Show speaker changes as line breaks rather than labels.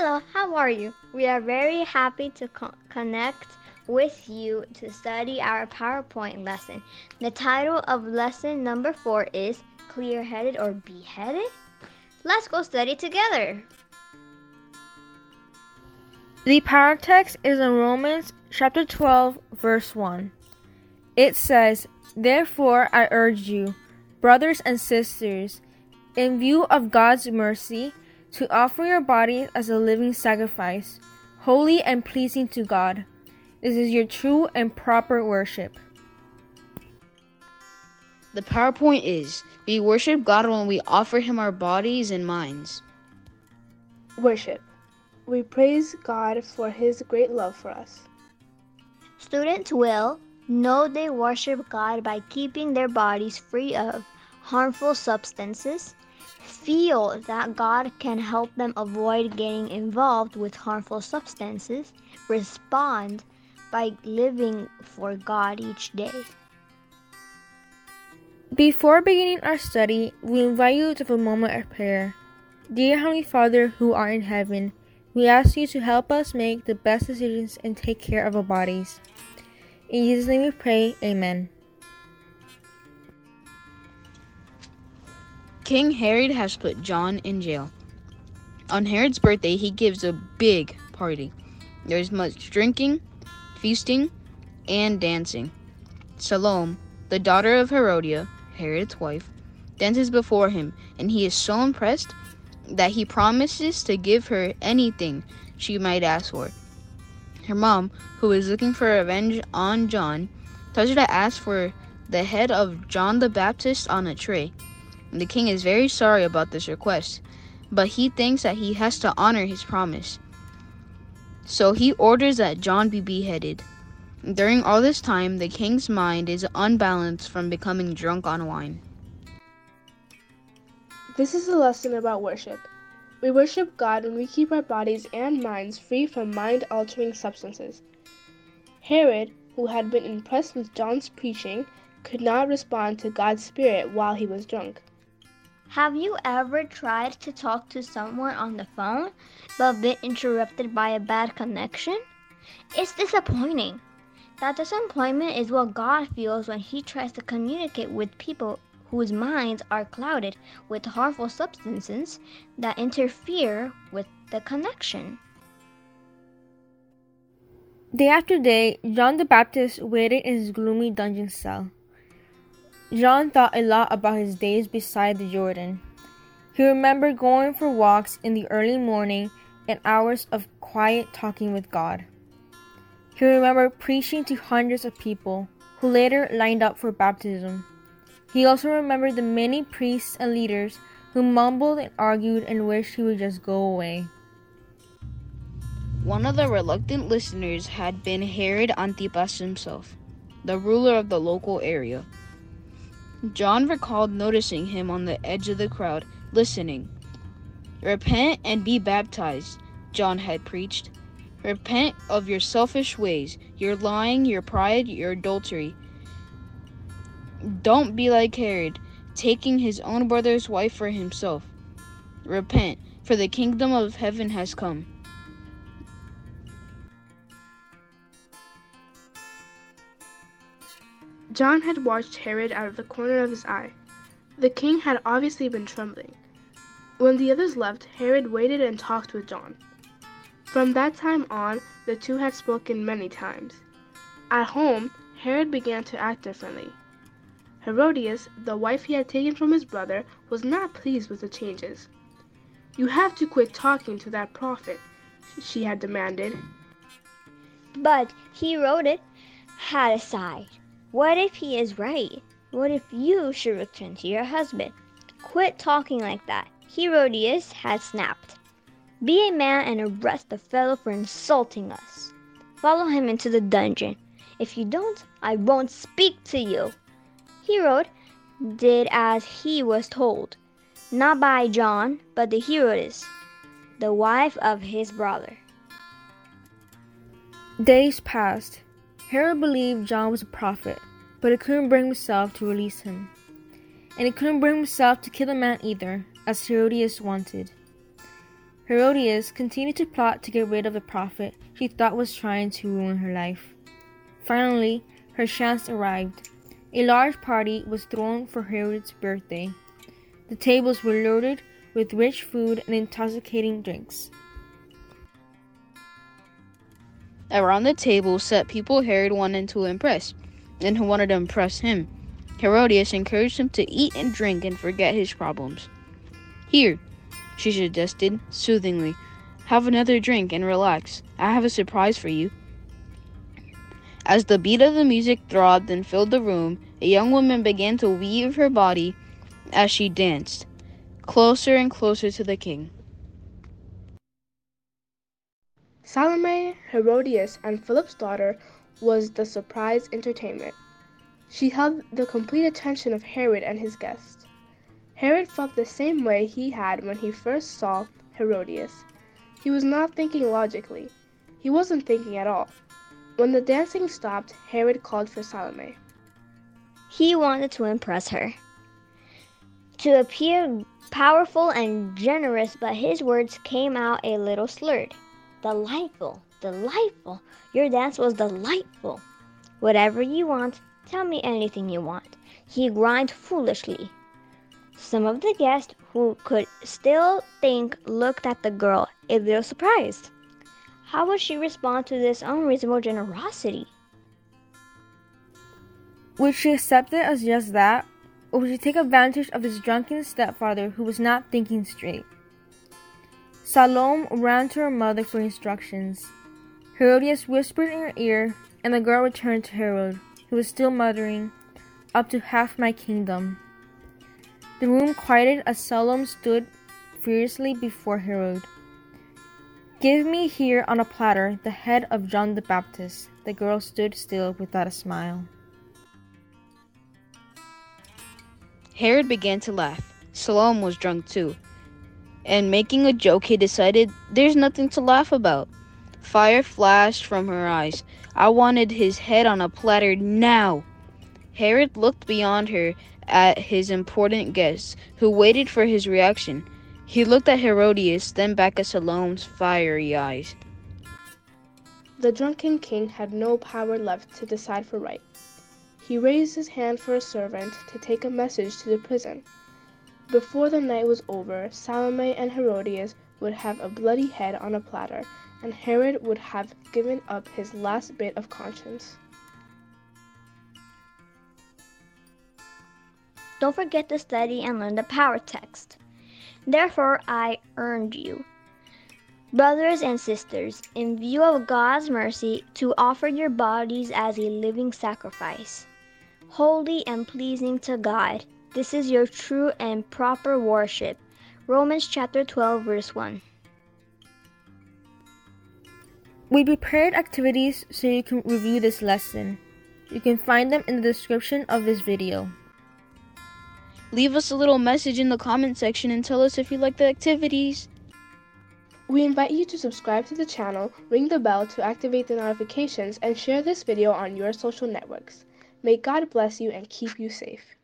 Hello, how are you? We are very happy to co- connect with you to study our PowerPoint lesson. The title of lesson number four is Clear Headed or Beheaded? Let's go study together.
The power text is in Romans chapter 12, verse 1. It says, Therefore I urge you, brothers and sisters, in view of God's mercy, to offer your bodies as a living sacrifice, holy and pleasing to God. This is your true and proper worship.
The PowerPoint is We worship God when we offer Him our bodies and minds.
Worship. We praise God for His great love for us.
Students will know they worship God by keeping their bodies free of harmful substances, feel that God can help them avoid getting involved with harmful substances, respond by living for God each day.
Before beginning our study, we invite you to a moment of prayer. Dear Heavenly Father who art in heaven, we ask you to help us make the best decisions and take care of our bodies. In Jesus' name we pray, Amen.
King Herod has put John in jail. On Herod's birthday, he gives a big party. There's much drinking, feasting, and dancing. Salome, the daughter of Herodia, Herod's wife, dances before him, and he is so impressed that he promises to give her anything she might ask for. Her mom, who is looking for revenge on John, tells her to ask for the head of John the Baptist on a tray. The king is very sorry about this request, but he thinks that he has to honor his promise. So he orders that John be beheaded. During all this time, the king's mind is unbalanced from becoming drunk on wine.
This is a lesson about worship. We worship God when we keep our bodies and minds free from mind altering substances. Herod, who had been impressed with John's preaching, could not respond to God's Spirit while he was drunk.
Have you ever tried to talk to someone on the phone but been interrupted by a bad connection? It's disappointing. That disappointment is what God feels when He tries to communicate with people whose minds are clouded with harmful substances that interfere with the connection.
Day after day, John the Baptist waited in his gloomy dungeon cell. John thought a lot about his days beside the Jordan. He remembered going for walks in the early morning and hours of quiet talking with God. He remembered preaching to hundreds of people who later lined up for baptism. He also remembered the many priests and leaders who mumbled and argued and wished he would just go away.
One of the reluctant listeners had been Herod Antipas himself, the ruler of the local area. John recalled noticing him on the edge of the crowd, listening. Repent and be baptized, John had preached. Repent of your selfish ways, your lying, your pride, your adultery. Don't be like Herod, taking his own brother's wife for himself. Repent, for the kingdom of heaven has come.
John had watched Herod out of the corner of his eye. The king had obviously been trembling. When the others left, Herod waited and talked with John. From that time on, the two had spoken many times. At home, Herod began to act differently. Herodias, the wife he had taken from his brother, was not pleased with the changes. You have to quit talking to that prophet, she had demanded.
But he wrote it, had a side. What if he is right? What if you should return to your husband? Quit talking like that. Herodias had snapped. Be a man and arrest the fellow for insulting us. Follow him into the dungeon. If you don't, I won't speak to you. Herod did as he was told, not by John, but the Herodias, the wife of his brother.
Days passed. Herod believed John was a prophet, but he couldn't bring himself to release him. And he couldn't bring himself to kill the man either, as Herodias wanted. Herodias continued to plot to get rid of the prophet she thought was trying to ruin her life. Finally, her chance arrived. A large party was thrown for Herod's birthday. The tables were loaded with rich food and intoxicating drinks.
Around the table sat people Herod wanted to impress, and who wanted to impress him. Herodias encouraged him to eat and drink and forget his problems. Here, she suggested soothingly, have another drink and relax. I have a surprise for you. As the beat of the music throbbed and filled the room, a young woman began to weave her body as she danced, closer and closer to the king.
Salome, Herodias, and Philip's daughter was the surprise entertainment. She held the complete attention of Herod and his guests. Herod felt the same way he had when he first saw Herodias. He was not thinking logically. He wasn't thinking at all. When the dancing stopped, Herod called for Salome.
He wanted to impress her, to appear powerful and generous, but his words came out a little slurred. Delightful, delightful. Your dance was delightful. Whatever you want, tell me anything you want. He grinned foolishly. Some of the guests who could still think looked at the girl a little surprised. How would she respond to this unreasonable generosity?
Would she accept it as just that, or would she take advantage of this drunken stepfather who was not thinking straight? Salome ran to her mother for instructions. Herodias whispered in her ear, and the girl returned to Herod, who was still muttering, Up to half my kingdom. The room quieted as Salome stood fiercely before Herod. Give me here on a platter the head of John the Baptist. The girl stood still without a smile.
Herod began to laugh. Salome was drunk too. And making a joke, he decided there's nothing to laugh about. Fire flashed from her eyes. I wanted his head on a platter now. Herod looked beyond her at his important guests, who waited for his reaction. He looked at Herodias, then back at Salome's fiery eyes.
The drunken king had no power left to decide for right. He raised his hand for a servant to take a message to the prison. Before the night was over, Salome and Herodias would have a bloody head on a platter, and Herod would have given up his last bit of conscience.
Don't forget to study and learn the power text. Therefore, I urge you, brothers and sisters, in view of God's mercy, to offer your bodies as a living sacrifice, holy and pleasing to God. This is your true and proper worship. Romans chapter 12, verse 1.
We prepared activities so you can review this lesson. You can find them in the description of this video.
Leave us a little message in the comment section and tell us if you like the activities.
We invite you to subscribe to the channel, ring the bell to activate the notifications, and share this video on your social networks. May God bless you and keep you safe.